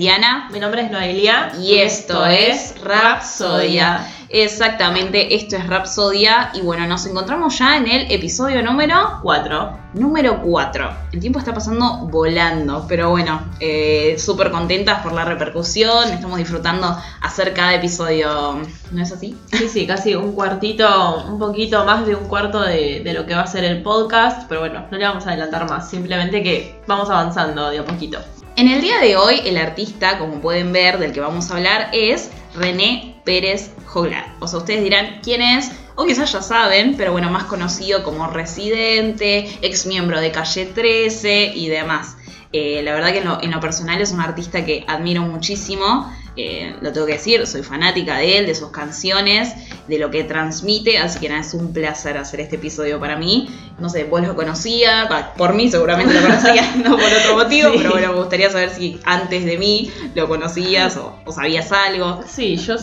Diana. Mi nombre es Noelia. Y esto es Rapsodia. Exactamente, esto es Rapsodia. Y bueno, nos encontramos ya en el episodio número 4. Número 4. El tiempo está pasando volando, pero bueno, eh, súper contentas por la repercusión. Estamos disfrutando hacer cada episodio. ¿No es así? Sí, sí, casi un cuartito, un poquito más de un cuarto de, de lo que va a ser el podcast. Pero bueno, no le vamos a adelantar más. Simplemente que vamos avanzando de a poquito. En el día de hoy, el artista, como pueden ver, del que vamos a hablar es René Pérez Joglar. O sea, ustedes dirán quién es, o quizás ya saben, pero bueno, más conocido como Residente, ex miembro de Calle 13 y demás. Eh, la verdad que en lo, en lo personal es un artista que admiro muchísimo. Eh, lo tengo que decir, soy fanática de él, de sus canciones, de lo que transmite, así que nada, es un placer hacer este episodio para mí. No sé, vos lo conocías, por mí seguramente lo conocías, no por otro motivo, pero bueno, me gustaría saber si antes de mí lo conocías o, sabías algo. Sí, yo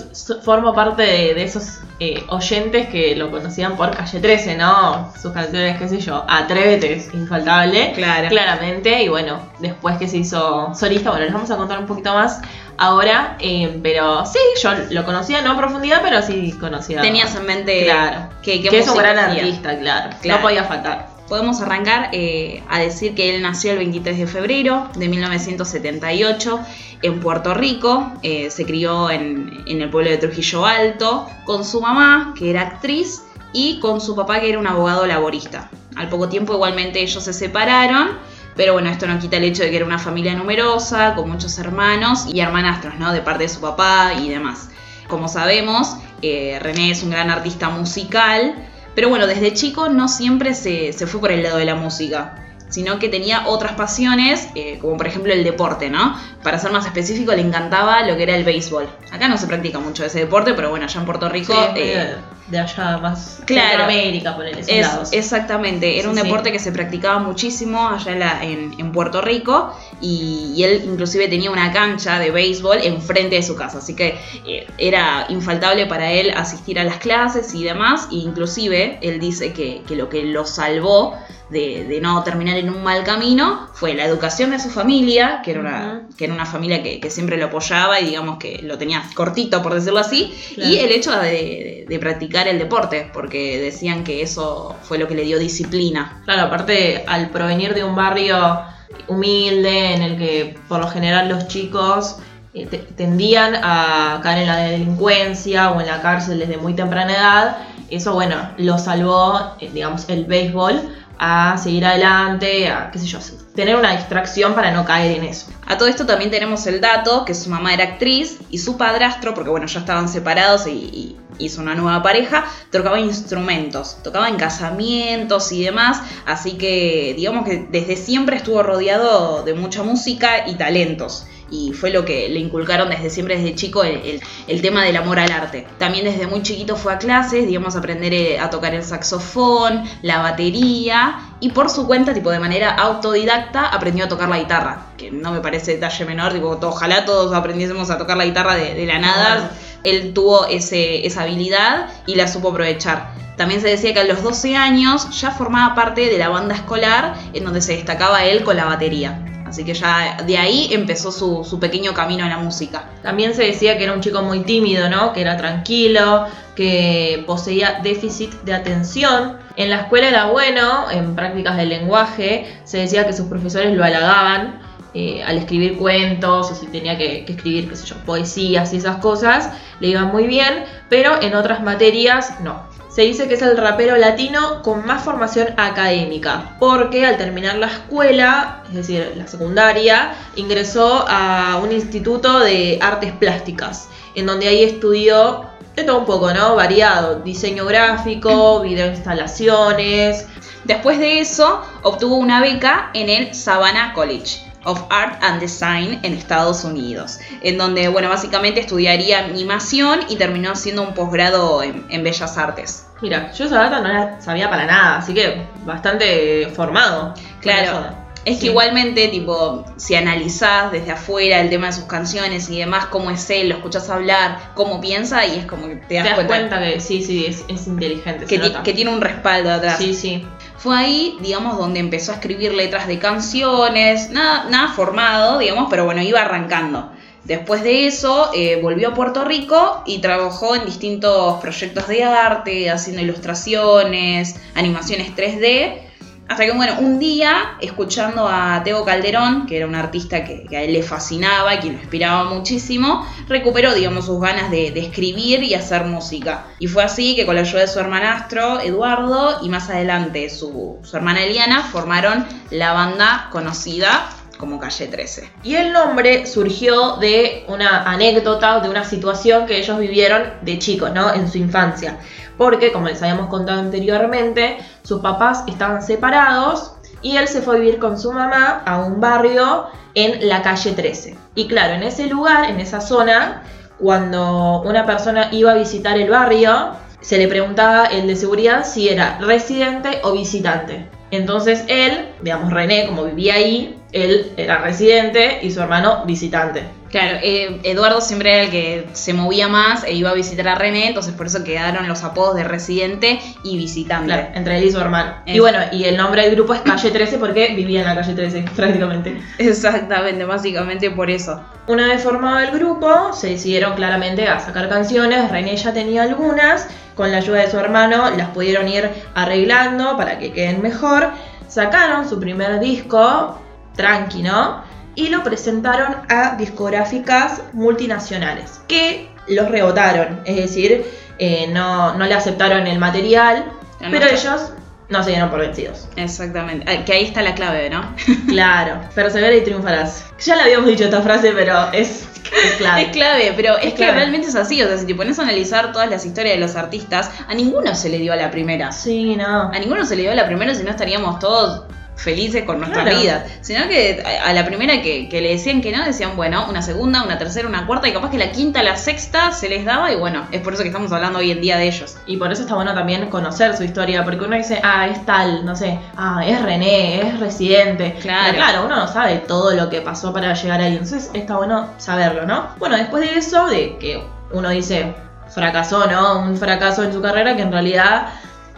formo parte de, esos eh, oyentes que lo conocían por Calle 13, ¿no? Sus canciones, qué sé yo, Atrévete, es infaltable, claro. claramente, y bueno, después que se hizo solista, bueno, les vamos a contar un poquito más ahora, eh, pero sí, yo lo conocía, no a profundidad, pero sí conocía. Tenías en mente claro, que, que, es un gran artista, claro, no podía faltar. Podemos arrancar eh, a decir que él nació el 23 de febrero de 1978 en Puerto Rico, eh, se crió en, en el pueblo de Trujillo Alto con su mamá, que era actriz, y con su papá, que era un abogado laborista. Al poco tiempo igualmente ellos se separaron pero bueno, esto no quita el hecho de que era una familia numerosa, con muchos hermanos y hermanastros, ¿no? De parte de su papá y demás. Como sabemos, eh, René es un gran artista musical, pero bueno, desde chico no siempre se, se fue por el lado de la música sino que tenía otras pasiones, eh, como por ejemplo el deporte, ¿no? Para ser más específico, le encantaba lo que era el béisbol. Acá no se practica mucho ese deporte, pero bueno, allá en Puerto Rico... Eh, de allá más claro, América, por esos es, Exactamente, era un deporte que se practicaba muchísimo allá en, Puerto Rico y, él inclusive tenía una cancha de béisbol enfrente de su casa, así que eh, era infaltable para él asistir a las clases y demás, e inclusive él dice que, que lo que lo salvó de, no terminar en un mal camino fue la educación de su familia, que era una, que era una familia que, siempre lo apoyaba y digamos que lo tenía cortito, por decirlo así, y el hecho de, practicar el deporte, porque decían que eso fue lo que le dio disciplina. Claro, aparte al provenir de un barrio humilde en el que por lo general los chicos eh, tendían a caer en la delincuencia o en la cárcel desde muy temprana edad, eso bueno, lo salvó, eh, digamos, el béisbol a seguir adelante, a qué sé yo, tener una distracción para no caer en eso. A todo esto también tenemos el dato que su mamá era actriz y su padrastro, porque bueno, ya estaban separados y, hizo una nueva pareja, tocaba instrumentos, tocaba en casamientos y demás, así que digamos que desde siempre estuvo rodeado de mucha música y talentos y fue lo que le inculcaron desde siempre, desde chico, el, tema del amor al arte. También desde muy chiquito fue a clases, digamos, aprender eh, a tocar el saxofón, la batería y por su cuenta, tipo de manera autodidacta, aprendió a tocar la guitarra, que no me parece detalle menor, tipo, ojalá todos aprendiésemos a tocar la guitarra de, la nada. Él tuvo esa habilidad y la supo aprovechar. También se decía que a los 12 años ya formaba parte de la banda escolar en donde se destacaba él con la batería. Así que ya de ahí empezó su, pequeño camino en la música. También se decía que era un chico muy tímido, ¿no? Que era tranquilo, que poseía déficit de atención. En la escuela era bueno, en prácticas del lenguaje, se decía que sus profesores lo halagaban eh, al escribir cuentos o si tenía que, escribir, qué sé yo, poesías y esas cosas, le iban muy bien, pero en otras materias no se dice que es el rapero latino con más formación académica, porque al terminar la escuela, es decir, la secundaria, ingresó a un instituto de artes plásticas, en donde ahí estudió de todo un poco, ¿no? Variado, diseño gráfico, videoinstalaciones. Después de eso, obtuvo una beca en el Savannah College of Art and Design en Estados Unidos, en donde, bueno, básicamente estudiaría animación y terminó haciendo un posgrado en, Bellas Artes. Mira, yo esa data no la sabía para nada, así que bastante formado. Claro. Es que igualmente, tipo, si analizás desde afuera el tema de sus canciones y demás, cómo es él, lo escuchás hablar, cómo piensa, y es como que te das, te das cuenta, que sí, sí, es, inteligente. Que, que, tiene un respaldo atrás. Sí, sí. Fue ahí, digamos, donde empezó a escribir letras de canciones, nada, nada formado, digamos, pero bueno, iba arrancando. Después de eso, eh, volvió a Puerto Rico y trabajó en distintos proyectos de arte, haciendo ilustraciones, animaciones 3D. Hasta que, bueno, un día, escuchando a Teo Calderón, que era un artista que, a él le fascinaba y que lo inspiraba muchísimo, recuperó, digamos, sus ganas de, escribir y hacer música. Y fue así que con la ayuda de su hermanastro, Eduardo, y más adelante su hermana Eliana, formaron la banda conocida como Calle 13. Y el nombre surgió de una anécdota, de una situación que ellos vivieron de chicos, ¿no? En su infancia. Porque, como les habíamos contado anteriormente, sus papás estaban separados y él se fue a vivir con su mamá a un barrio en la calle 13. Y claro, en ese lugar, en esa zona, cuando una persona iba a visitar el barrio, se le preguntaba el de seguridad si era residente o visitante. Entonces él, digamos René, como vivía ahí, él era residente y su hermano visitante. Claro, eh, Eduardo siempre era el que se movía más e iba a visitar a René, entonces por eso quedaron los apodos de residente y visitante. Claro, entre él y su hermano. Y bueno, y el nombre del grupo es Calle 13 porque vivía en la calle 13, prácticamente. Exactamente, básicamente por eso. Una vez formado el grupo, se decidieron claramente a sacar canciones, René ya tenía algunas, con la ayuda de su hermano las pudieron ir arreglando para que queden mejor. Sacaron su primer disco, tranqui, ¿no? Y lo presentaron a discográficas multinacionales que los rebotaron, es decir, eh, no, no, le aceptaron el material, pero ellos no se dieron por vencidos. Exactamente, ah, que ahí está la clave, ¿no? claro, persevera y triunfarás. Ya le habíamos dicho esta frase, pero es, es clave. es clave, pero es, que realmente es así, o sea, si te pones a analizar todas las historias de los artistas, a ninguno se le dio a la primera. Sí, no. A ninguno se le dio a la primera, si no estaríamos todos felices con nuestra vida, sino que a la primera que, le decían que no, decían, bueno, una segunda, una tercera, una cuarta, y capaz que la quinta, la sexta se les daba, y bueno, es por eso que estamos hablando hoy en día de ellos. Y por eso está bueno también conocer su historia, porque uno dice, ah, es tal, no sé, ah, es René, es residente. Claro. claro, uno no sabe todo lo que pasó para llegar ahí, entonces está bueno saberlo, ¿no? Bueno, después de eso, de que uno dice, fracasó, ¿no? Un fracaso en su carrera que en realidad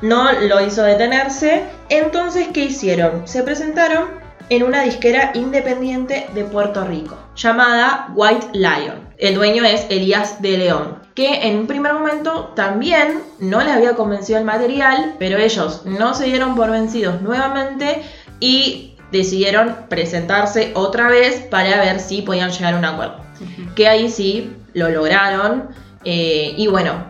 no lo hizo detenerse. Entonces, ¿qué hicieron? Se presentaron en una disquera independiente de Puerto Rico, llamada White Lion. El dueño es Elías de León, que en un primer momento también no les había convencido el material, pero ellos no se dieron por vencidos nuevamente y decidieron presentarse otra vez para ver si podían llegar a un acuerdo. Que ahí sí lo lograron. Eh, y bueno.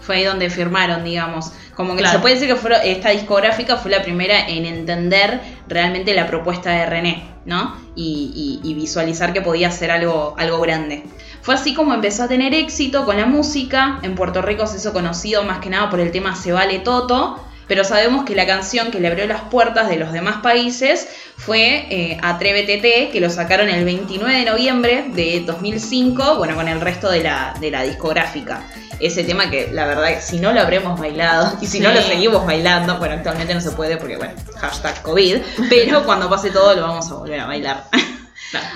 Fue ahí donde firmaron, digamos. Como que se puede decir que fue, esta discográfica fue la primera en entender realmente la propuesta de René, ¿no? Y, visualizar que podía ser algo, algo grande. Fue así como empezó a tener éxito con la música. En Puerto Rico se hizo conocido más que nada por el tema Se Vale Toto. Pero sabemos que la canción que le abrió las puertas de los demás países fue eh, Atrévete, que lo sacaron el 29 de noviembre de 2005, bueno, con el resto de la, de la discográfica ese tema que la verdad si no lo habremos bailado y si no lo seguimos bailando, bueno, actualmente no se puede porque bueno, hashtag COVID, pero cuando pase todo lo vamos a volver a bailar.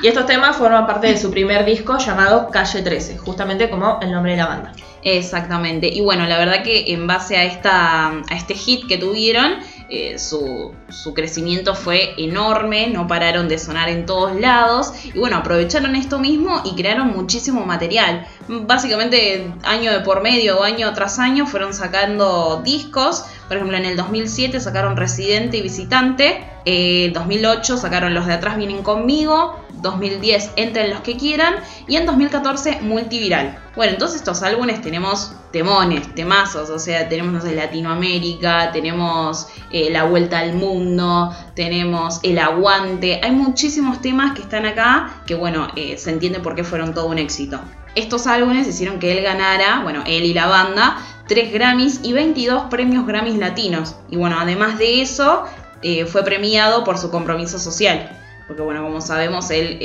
Y estos temas forman parte de su primer disco llamado Calle 13, justamente como el nombre de la banda. Exactamente. Y bueno, la verdad que en base a, esta, a este hit que tuvieron, eh, su, crecimiento fue enorme, no pararon de sonar en todos lados y bueno, aprovecharon esto mismo y crearon muchísimo material. Básicamente año de por medio o año tras año fueron sacando discos, por ejemplo en el 2007 sacaron Residente y Visitante, en 2008 sacaron Los de atrás vienen conmigo, 2010 Entren los que quieran y en 2014 Multiviral. Bueno, entonces estos álbumes tenemos temones, temazos, o sea, tenemos, no sé, Latinoamérica, tenemos eh, La Vuelta al Mundo, tenemos El Aguante, hay muchísimos temas que están acá que, bueno, eh, se entiende por qué fueron todo un éxito. Estos álbumes hicieron que él ganara, bueno, él y la banda, 3 Grammys y 22 premios Grammys latinos. Y bueno, además de eso, eh, fue premiado por su compromiso social. Porque bueno, como sabemos, él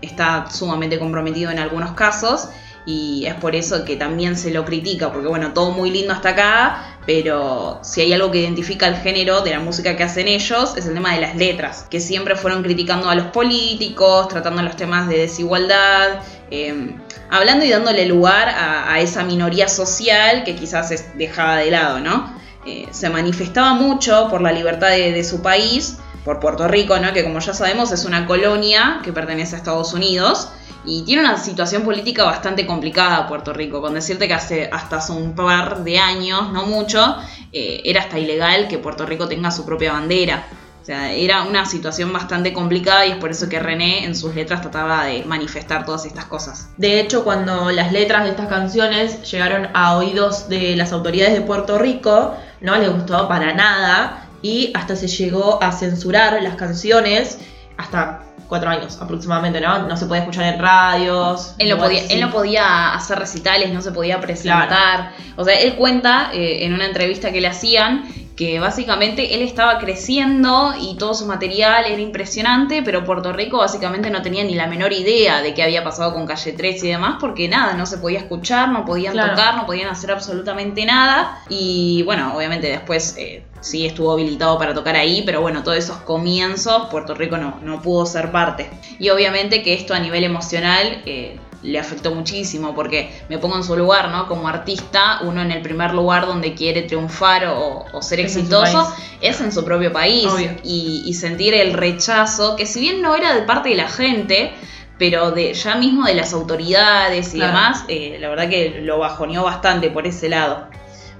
está sumamente comprometido en algunos casos y es por eso que también se lo critica, porque bueno, todo muy lindo hasta acá, pero si hay algo que identifica el género de la música que hacen ellos, es el tema de las letras, que siempre fueron criticando a los políticos, tratando los temas de desigualdad, em, hablando y dándole lugar a, esa minoría social que quizás es dejada de lado, ¿no? eh, se manifestaba mucho por la libertad de, su país, por Puerto Rico, ¿no? que como ya sabemos es una colonia que pertenece a Estados Unidos. Y tiene una situación política bastante complicada Puerto Rico, con decirte que hace, hasta hace un par de años, no mucho, eh, era hasta ilegal que Puerto Rico tenga su propia bandera. O sea, era una situación bastante complicada y es por eso que René en sus letras trataba de manifestar todas estas cosas. De hecho, cuando las letras de estas canciones llegaron a oídos de las autoridades de Puerto Rico, no les gustó para nada y hasta se llegó a censurar las canciones hasta cuatro años aproximadamente, ¿no? No se podía escuchar en radios. Él no, podía, él no podía hacer recitales, no se podía presentar. O sea, él cuenta eh, en una entrevista que le hacían que básicamente él estaba creciendo y todo su material era impresionante, pero Puerto Rico básicamente no tenía ni la menor idea de qué había pasado con Calle 3 y demás, porque nada, no se podía escuchar, no podían tocar, no podían hacer absolutamente nada. Y bueno, obviamente después eh, sí estuvo habilitado para tocar ahí, pero bueno, todos esos comienzos Puerto Rico no, no pudo ser parte. Y obviamente que esto a nivel emocional... Eh, le afectó muchísimo porque me pongo en su lugar, ¿no? Como artista, uno en el primer lugar donde quiere triunfar o, ser exitoso es en su propio país y, sentir el rechazo, que si bien no era de parte de la gente, pero de ya mismo de las autoridades y demás, eh, la verdad que lo bajoneó bastante por ese lado.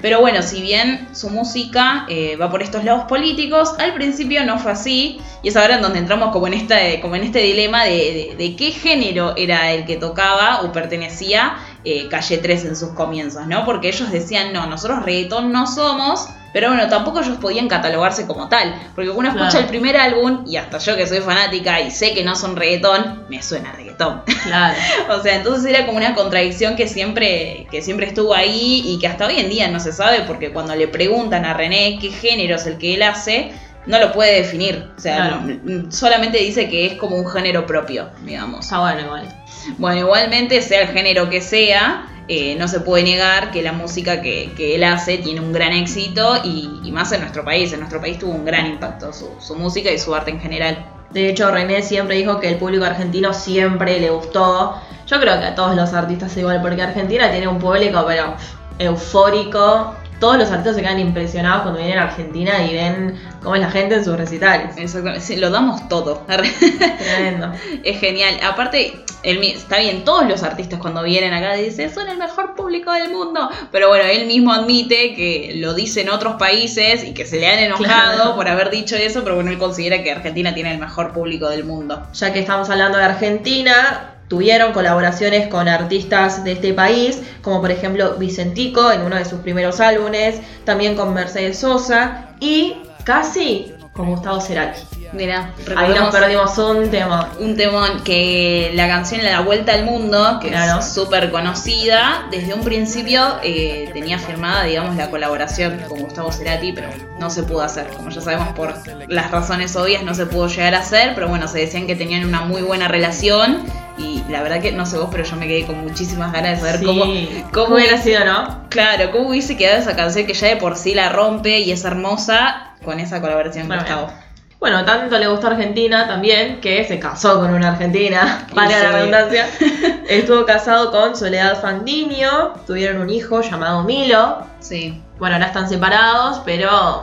Pero bueno, si bien su música eh, va por estos lados políticos, al principio no fue así. Y es ahora en donde entramos como en, como en este dilema de, qué género era el que tocaba o pertenecía eh, Calle 3 en sus comienzos, ¿no? Porque ellos decían, no, nosotros reggaetón no somos, pero bueno, tampoco ellos podían catalogarse como tal. Porque uno escucha el primer álbum, y hasta yo que soy fanática y sé que no son reggaetón, me suena reggaetón. Claro. o sea, entonces era como una contradicción que siempre, que siempre estuvo ahí y que hasta hoy en día no se sabe, porque cuando le preguntan a René qué género es el que él hace, no lo puede definir. O sea, solamente dice que es como un género propio, digamos. Ah, bueno, igual. Bueno, igualmente, sea el género que sea, eh, no se puede negar que la música que, él hace tiene un gran éxito y, más en nuestro país. En nuestro país tuvo un gran impacto su, música y su arte en general. De hecho, René siempre dijo que el público argentino siempre le gustó. Yo creo que a todos los artistas igual, porque Argentina tiene un público, pero eufórico, todos los artistas se quedan impresionados cuando vienen a Argentina y ven cómo es la gente en sus recitales. Exactamente, lo damos todo. Tremendo. es genial. Aparte, está bien, todos los artistas cuando vienen acá dicen, son el mejor público del mundo. Pero bueno, él mismo admite que lo dice en otros países y que se le han enojado por haber dicho eso, pero bueno, él considera que Argentina tiene el mejor público del mundo. Ya que estamos hablando de Argentina, tuvieron colaboraciones con artistas de este país, como por ejemplo Vicentico en uno de sus primeros álbumes, también con Mercedes Sosa y casi con Gustavo Cerati. Mira, ahí nos perdimos un tema. Un temón que la canción La Vuelta al Mundo, que es súper conocida, desde un principio eh, tenía firmada, digamos, la colaboración con Gustavo Cerati, pero no se pudo hacer. Como ya sabemos, por las razones obvias no se pudo llegar a hacer, pero bueno, se decían que tenían una muy buena relación y la verdad que no sé vos, pero yo me quedé con muchísimas ganas de saber cómo, cómo hubiera sido, ¿no? Claro, cómo hubiese quedado esa canción que ya de por sí la rompe y es hermosa con esa colaboración con Gustavo. Bueno, tanto le gustó a Argentina también que se casó con una argentina, para la redundancia. Estuvo casado con Soledad Fandiño, tuvieron un hijo llamado Milo. Sí. Bueno, ahora están separados, pero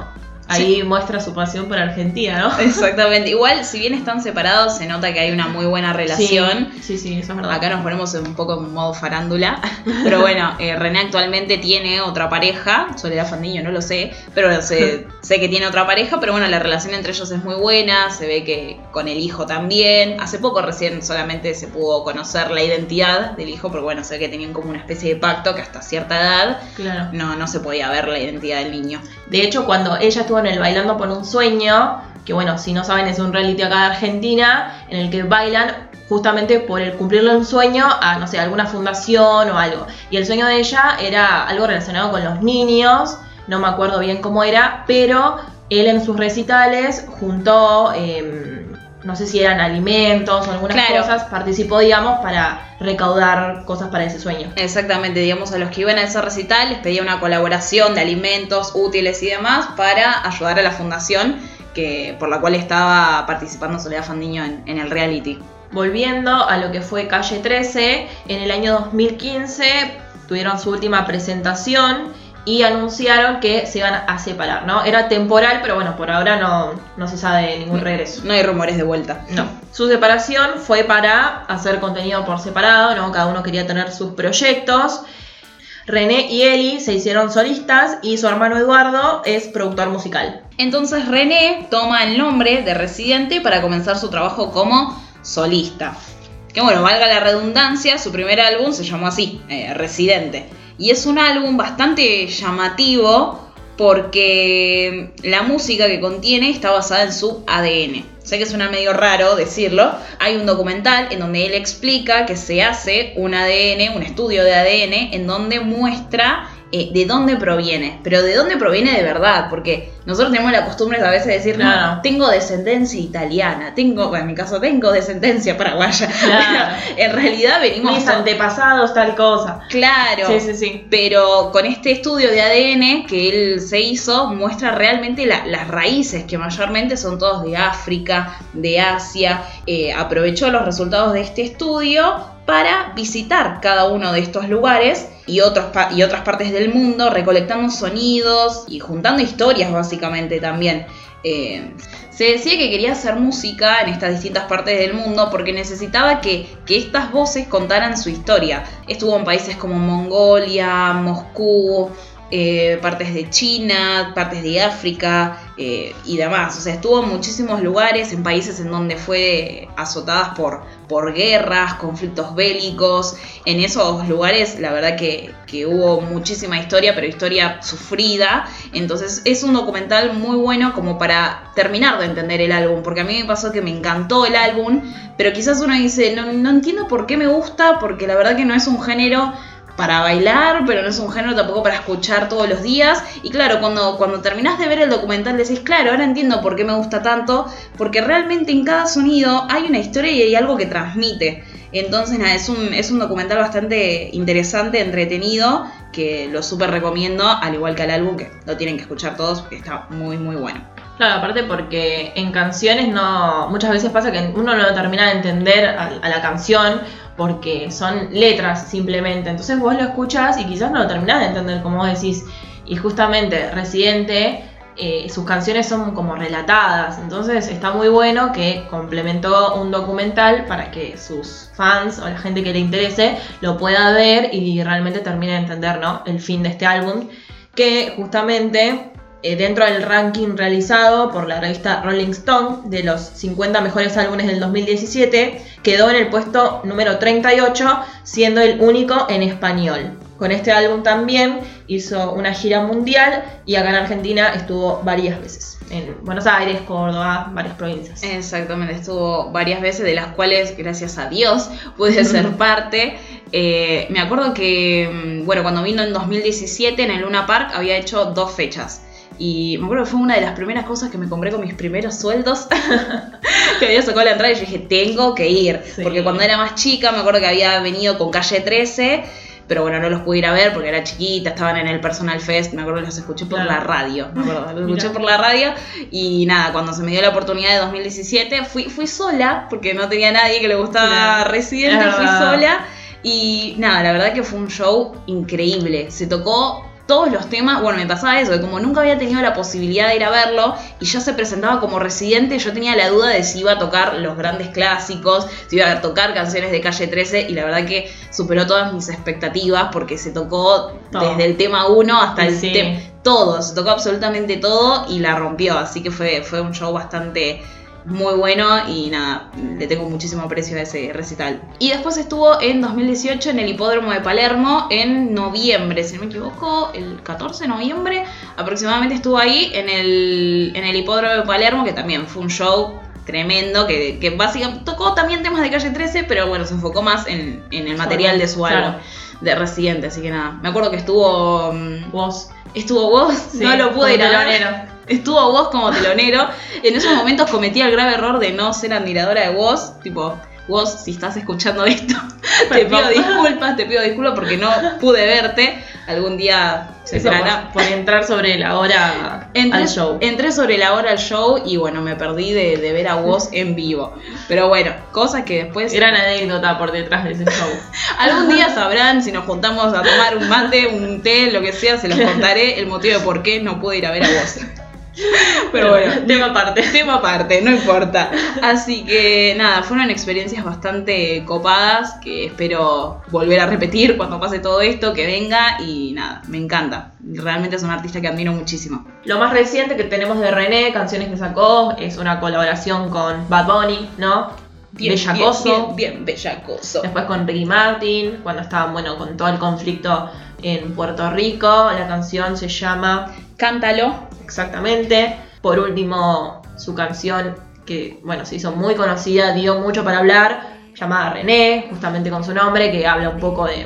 Ahí muestra su pasión por Argentina, ¿no? Exactamente. Igual, si bien están separados, se nota que hay una muy buena relación. Sí, sí, eso es verdad. Acá nos ponemos un poco en modo farándula. Pero bueno, eh, René actualmente tiene otra pareja. Soledad Fandiño, no lo sé. Pero sé, sé que tiene otra pareja. Pero bueno, la relación entre ellos es muy buena. Se ve que con el hijo también. Hace poco recién solamente se pudo conocer la identidad del hijo. Porque bueno, se ve que tenían como una especie de pacto que hasta cierta edad claro. no, no se podía ver la identidad del niño. De hecho, cuando ella estuvo en el Bailando por un Sueño, que bueno, si no saben es un reality acá de Argentina, en el que bailan justamente por el cumplirle un sueño a, no sé, alguna fundación o algo. Y el sueño de ella era algo relacionado con los niños, no me acuerdo bien cómo era, pero él en sus recitales juntó... Em, no sé si eran alimentos o algunas cosas, participó, digamos, para recaudar cosas para ese sueño. Exactamente, digamos, a los que iban a ese recital les pedía una colaboración de alimentos útiles y demás para ayudar a la fundación que, por la cual estaba participando Soledad Fandiño en, en el reality. Volviendo a lo que fue Calle 13, en el año 2015 tuvieron su última presentación y anunciaron que se iban a separar, ¿no? Era temporal, pero bueno, por ahora no, no se sabe de ningún regreso. No hay rumores de vuelta. No. Su separación fue para hacer contenido por separado, ¿no? Cada uno quería tener sus proyectos. René y Eli se hicieron solistas y su hermano Eduardo es productor musical. Entonces René toma el nombre de Residente para comenzar su trabajo como solista. Que bueno, valga la redundancia, su primer álbum se llamó así, eh, Residente. Y es un álbum bastante llamativo porque la música que contiene está basada en su ADN. Sé que suena medio raro decirlo. Hay un documental en donde él explica que se hace un ADN, un estudio de ADN, en donde muestra eh, de dónde proviene, pero de dónde proviene de verdad, porque nosotros tenemos la costumbre a veces de decir, no, tengo descendencia italiana, tengo, bueno, en mi caso tengo descendencia paraguaya, en realidad venimos... Mis antepasados, tal cosa. Claro. Sí, sí, sí. Pero con este estudio de ADN que él se hizo, muestra realmente las raíces, que mayormente son todos de África, de Asia. Eh, aprovechó los resultados de este estudio para visitar cada uno de estos lugares y, y otras partes del mundo, recolectando sonidos y juntando historias básicamente también. Eh, se decía que quería hacer música en estas distintas partes del mundo porque necesitaba que, que, estas voces contaran su historia. Estuvo en países como Mongolia, Moscú, eh, partes de China, partes de África eh, y demás. O sea, estuvo en muchísimos lugares, en países en donde fue azotadas por, por guerras, conflictos bélicos. En esos lugares, la verdad que, que hubo muchísima historia, pero historia sufrida. Entonces, es un documental muy bueno como para terminar de entender el álbum, porque a mí me pasó que me encantó el álbum, pero quizás uno dice, no, no entiendo por qué me gusta, porque la verdad que no es un género para bailar, pero no es un género tampoco para escuchar todos los días. Y claro, cuando, cuando terminás de ver el documental decís, claro, ahora entiendo por qué me gusta tanto, porque realmente en cada sonido hay una historia y hay algo que transmite. Entonces, nada, es un, es un documental bastante interesante, entretenido, que lo súper recomiendo, al igual que al álbum, que lo tienen que escuchar todos, porque está muy, muy bueno. Claro, aparte porque en canciones no. Muchas veces pasa que uno no termina de entender a, a la canción porque son letras simplemente. Entonces vos lo escuchas y quizás no lo terminás de entender como vos decís. Y justamente Residente, eh, sus canciones son como relatadas. Entonces está muy bueno que complementó un documental para que sus fans o la gente que le interese lo pueda ver y realmente termine de entender ¿no? el fin de este álbum. Que justamente eh, dentro del ranking realizado por la revista Rolling Stone de los 50 mejores álbumes del 2017, quedó en el puesto número 38, siendo el único en español. Con este álbum también hizo una gira mundial y acá en Argentina estuvo varias veces. En Buenos Aires, Córdoba, varias provincias. Exactamente, estuvo varias veces, de las cuales, gracias a Dios, pude ser parte. Eh, me acuerdo que, mm, bueno, cuando vino en 2017 en el Luna Park había hecho dos fechas. Y me acuerdo que fue una de las primeras cosas que me compré con mis primeros sueldos. que había sacado la entrada y yo dije, tengo que ir. Porque cuando era más chica, me acuerdo que había venido con calle 13. Pero bueno, no los pude ir a ver porque era chiquita, estaban en el Personal Fest, me acuerdo que los escuché por la radio, me acuerdo, los escuché por la radio y nada, cuando se me dio la oportunidad de 2017 fui, fui sola porque no tenía nadie que le gustaba Residente, fui sola y nada, la verdad que fue un show increíble, se tocó todos los temas, bueno, me pasaba eso, que como nunca había tenido la posibilidad de ir a verlo y ya se presentaba como residente, yo tenía la duda de si iba a tocar los grandes clásicos, si iba a tocar canciones de calle 13 y la verdad que superó todas mis expectativas porque se tocó desde el tema 1 hasta el tema... Todo, se tocó absolutamente todo y la rompió, así que fue, fue un show bastante muy bueno y nada, le tengo muchísimo aprecio a ese recital. Y después estuvo en 2018 en el Hipódromo de Palermo en noviembre, si no me equivoco, el 14 de noviembre aproximadamente estuvo ahí en el, en el Hipódromo de Palermo, que también fue un show tremendo, que, que básicamente tocó también temas de calle 13, pero bueno, se enfocó más en, el material de su álbum de Residente, así que nada, me acuerdo que estuvo... Vos. Mm, ¿Estuvo vos? no lo pude ir a ver. Estuvo vos como telonero. En esos momentos cometí el grave error de no ser admiradora de vos. Tipo, vos, si estás escuchando esto, te pido disculpas, te pido disculpas porque no pude verte. algún día se traerá. por, por entrar sobre la hora Entré, al show. entré sobre la hora al show y bueno, me perdí de, de ver a vos en vivo. Pero bueno, cosas que después... Gran anécdota por detrás de ese show. Algún día sabrán si nos juntamos a tomar un mate, un té, lo que sea, se los contaré el motivo de por qué no pude ir a ver a vos. Pero bueno, tema aparte. tema aparte, no importa. Así que nada, fueron experiencias bastante copadas que espero volver a repetir cuando pase todo esto, que venga y nada, me encanta. Realmente es un artista que admiro muchísimo. Lo más reciente que tenemos de René, canciones que sacó, es una colaboración con Bad Bunny, ¿no? Bellacoso. Bien, bien, bien bellacoso. Después con Ricky Martin, cuando estaban, bueno, con todo el conflicto en Puerto Rico. La canción se llama Cántalo. Exactamente. Por último, su canción que, bueno, se hizo muy conocida, dio mucho para hablar, llamada René, justamente con su nombre, que habla un poco de,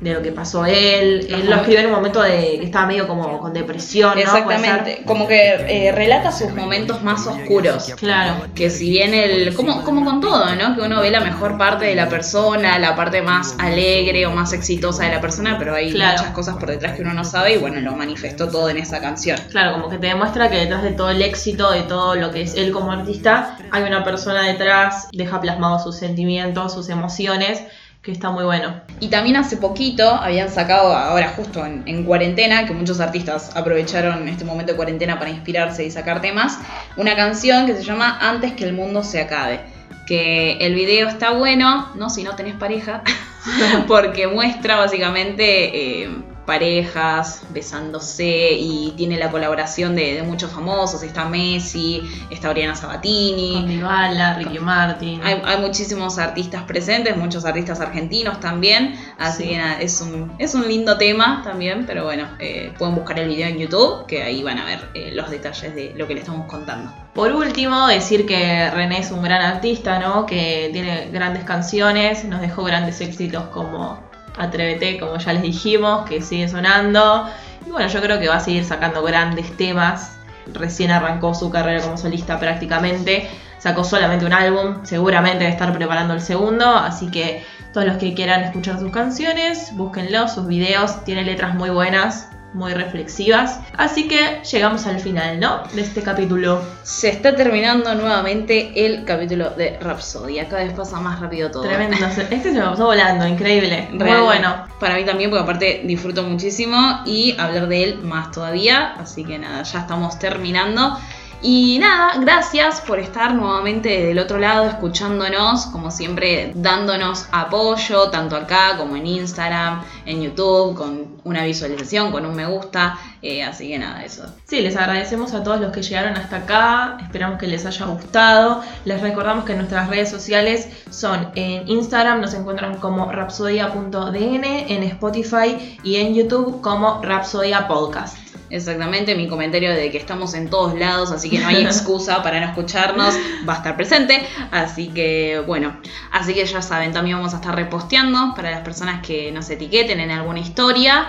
de lo que pasó él. Él lo escribió en un momento de que estaba medio como con depresión, ¿no? Exactamente. Como que eh, relata sus momentos más oscuros. Claro. Que si bien el. Como, como con todo, ¿no? Que uno ve la mejor parte de la persona, la parte más alegre o más exitosa de la persona, pero hay Claro. muchas cosas por detrás que uno no sabe y bueno, lo manifestó todo en esa canción. Claro, como que te demuestra que detrás de todo el éxito, de todo lo que es él como artista, hay una persona detrás, deja plasmados sus sentimientos, sus emociones, que está muy bueno. Y también hace poquito habían sacado, ahora justo en, en cuarentena, que muchos artistas aprovecharon este momento de cuarentena para inspirarse y sacar temas, una canción que se llama Antes que el mundo se acabe. Que el video está bueno, no si no tenés pareja, porque muestra básicamente eh, parejas besándose y tiene la colaboración de, de muchos famosos. Está Messi, está Oriana Con Sabatini. Dybala, Ricky Martin. Hay, hay muchísimos artistas presentes, muchos artistas argentinos también, así Sí. que es un, es un lindo tema también, pero bueno, eh, pueden buscar el video en YouTube, que ahí van a ver eh, los detalles de lo que le estamos contando. Por último, decir que René es un gran artista, ¿no? Que tiene grandes canciones, nos dejó grandes éxitos como Atrévete, como ya les dijimos, que sigue sonando. Y bueno, yo creo que va a seguir sacando grandes temas. Recién arrancó su carrera como solista prácticamente. Sacó solamente un álbum, seguramente debe estar preparando el segundo. Así que todos los que quieran escuchar sus canciones, búsquenlo, sus videos. Tiene letras muy buenas, muy reflexivas. Así que llegamos al final, ¿no? De este capítulo. Se está terminando nuevamente el capítulo de Rhapsody, cada vez pasa más rápido todo. Tremendo. Este se me pasó volando, increíble. Muy bueno. Para mí también, porque aparte disfruto muchísimo y hablar de él más todavía. Así que nada, ya estamos terminando. Y nada, gracias por estar nuevamente del otro lado escuchándonos, como siempre dándonos apoyo, tanto acá como en Instagram, en YouTube, con una visualización, con un me gusta. eh, así que nada, eso. Sí, les agradecemos a todos los que llegaron hasta acá. Esperamos que les haya gustado. Les recordamos que nuestras redes sociales son en Instagram, nos encuentran como rapsodia.dn, en Spotify y en YouTube como Rapsodia Podcast. Exactamente, mi comentario de que estamos en todos lados, así que no hay excusa para no escucharnos, va a estar presente. Así que bueno, así que ya saben, también vamos a estar reposteando para las personas que nos etiqueten en alguna historia.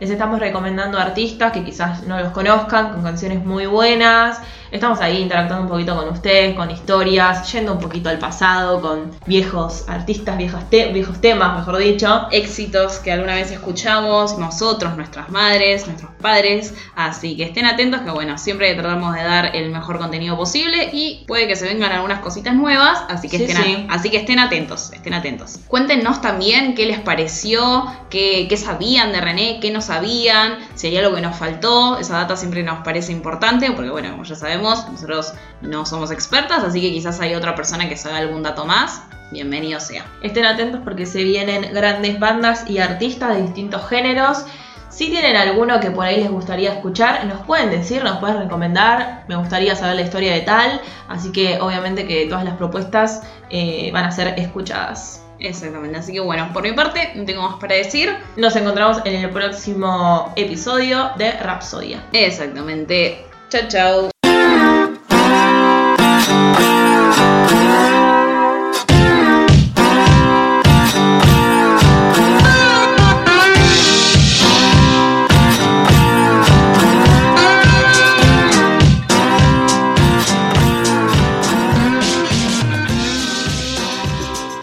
Les estamos recomendando artistas que quizás no los conozcan, con canciones muy buenas. Estamos ahí interactuando un poquito con ustedes, con historias, yendo un poquito al pasado, con viejos artistas, viejos, te- viejos temas, mejor dicho. Éxitos que alguna vez escuchamos, nosotros, nuestras madres, nuestros padres. Así que estén atentos, que bueno, siempre tratamos de dar el mejor contenido posible y puede que se vengan algunas cositas nuevas, así que, Sí, estén, sí. así que estén atentos, estén atentos. Cuéntenos también qué les pareció, qué, qué sabían de René, qué no sabían, si hay algo que nos faltó, esa data siempre nos parece importante, porque bueno, como ya sabemos, nosotros no somos expertas, así que quizás hay otra persona que sabe algún dato más, bienvenido sea. Estén atentos porque se vienen grandes bandas y artistas de distintos géneros. Si tienen alguno que por ahí les gustaría escuchar, nos pueden decir, nos pueden recomendar. Me gustaría saber la historia de tal. Así que obviamente que todas las propuestas eh, van a ser escuchadas. Exactamente, así que bueno, por mi parte no tengo más para decir. Nos encontramos en el próximo episodio de Rapsodia. Exactamente. Chao, chao.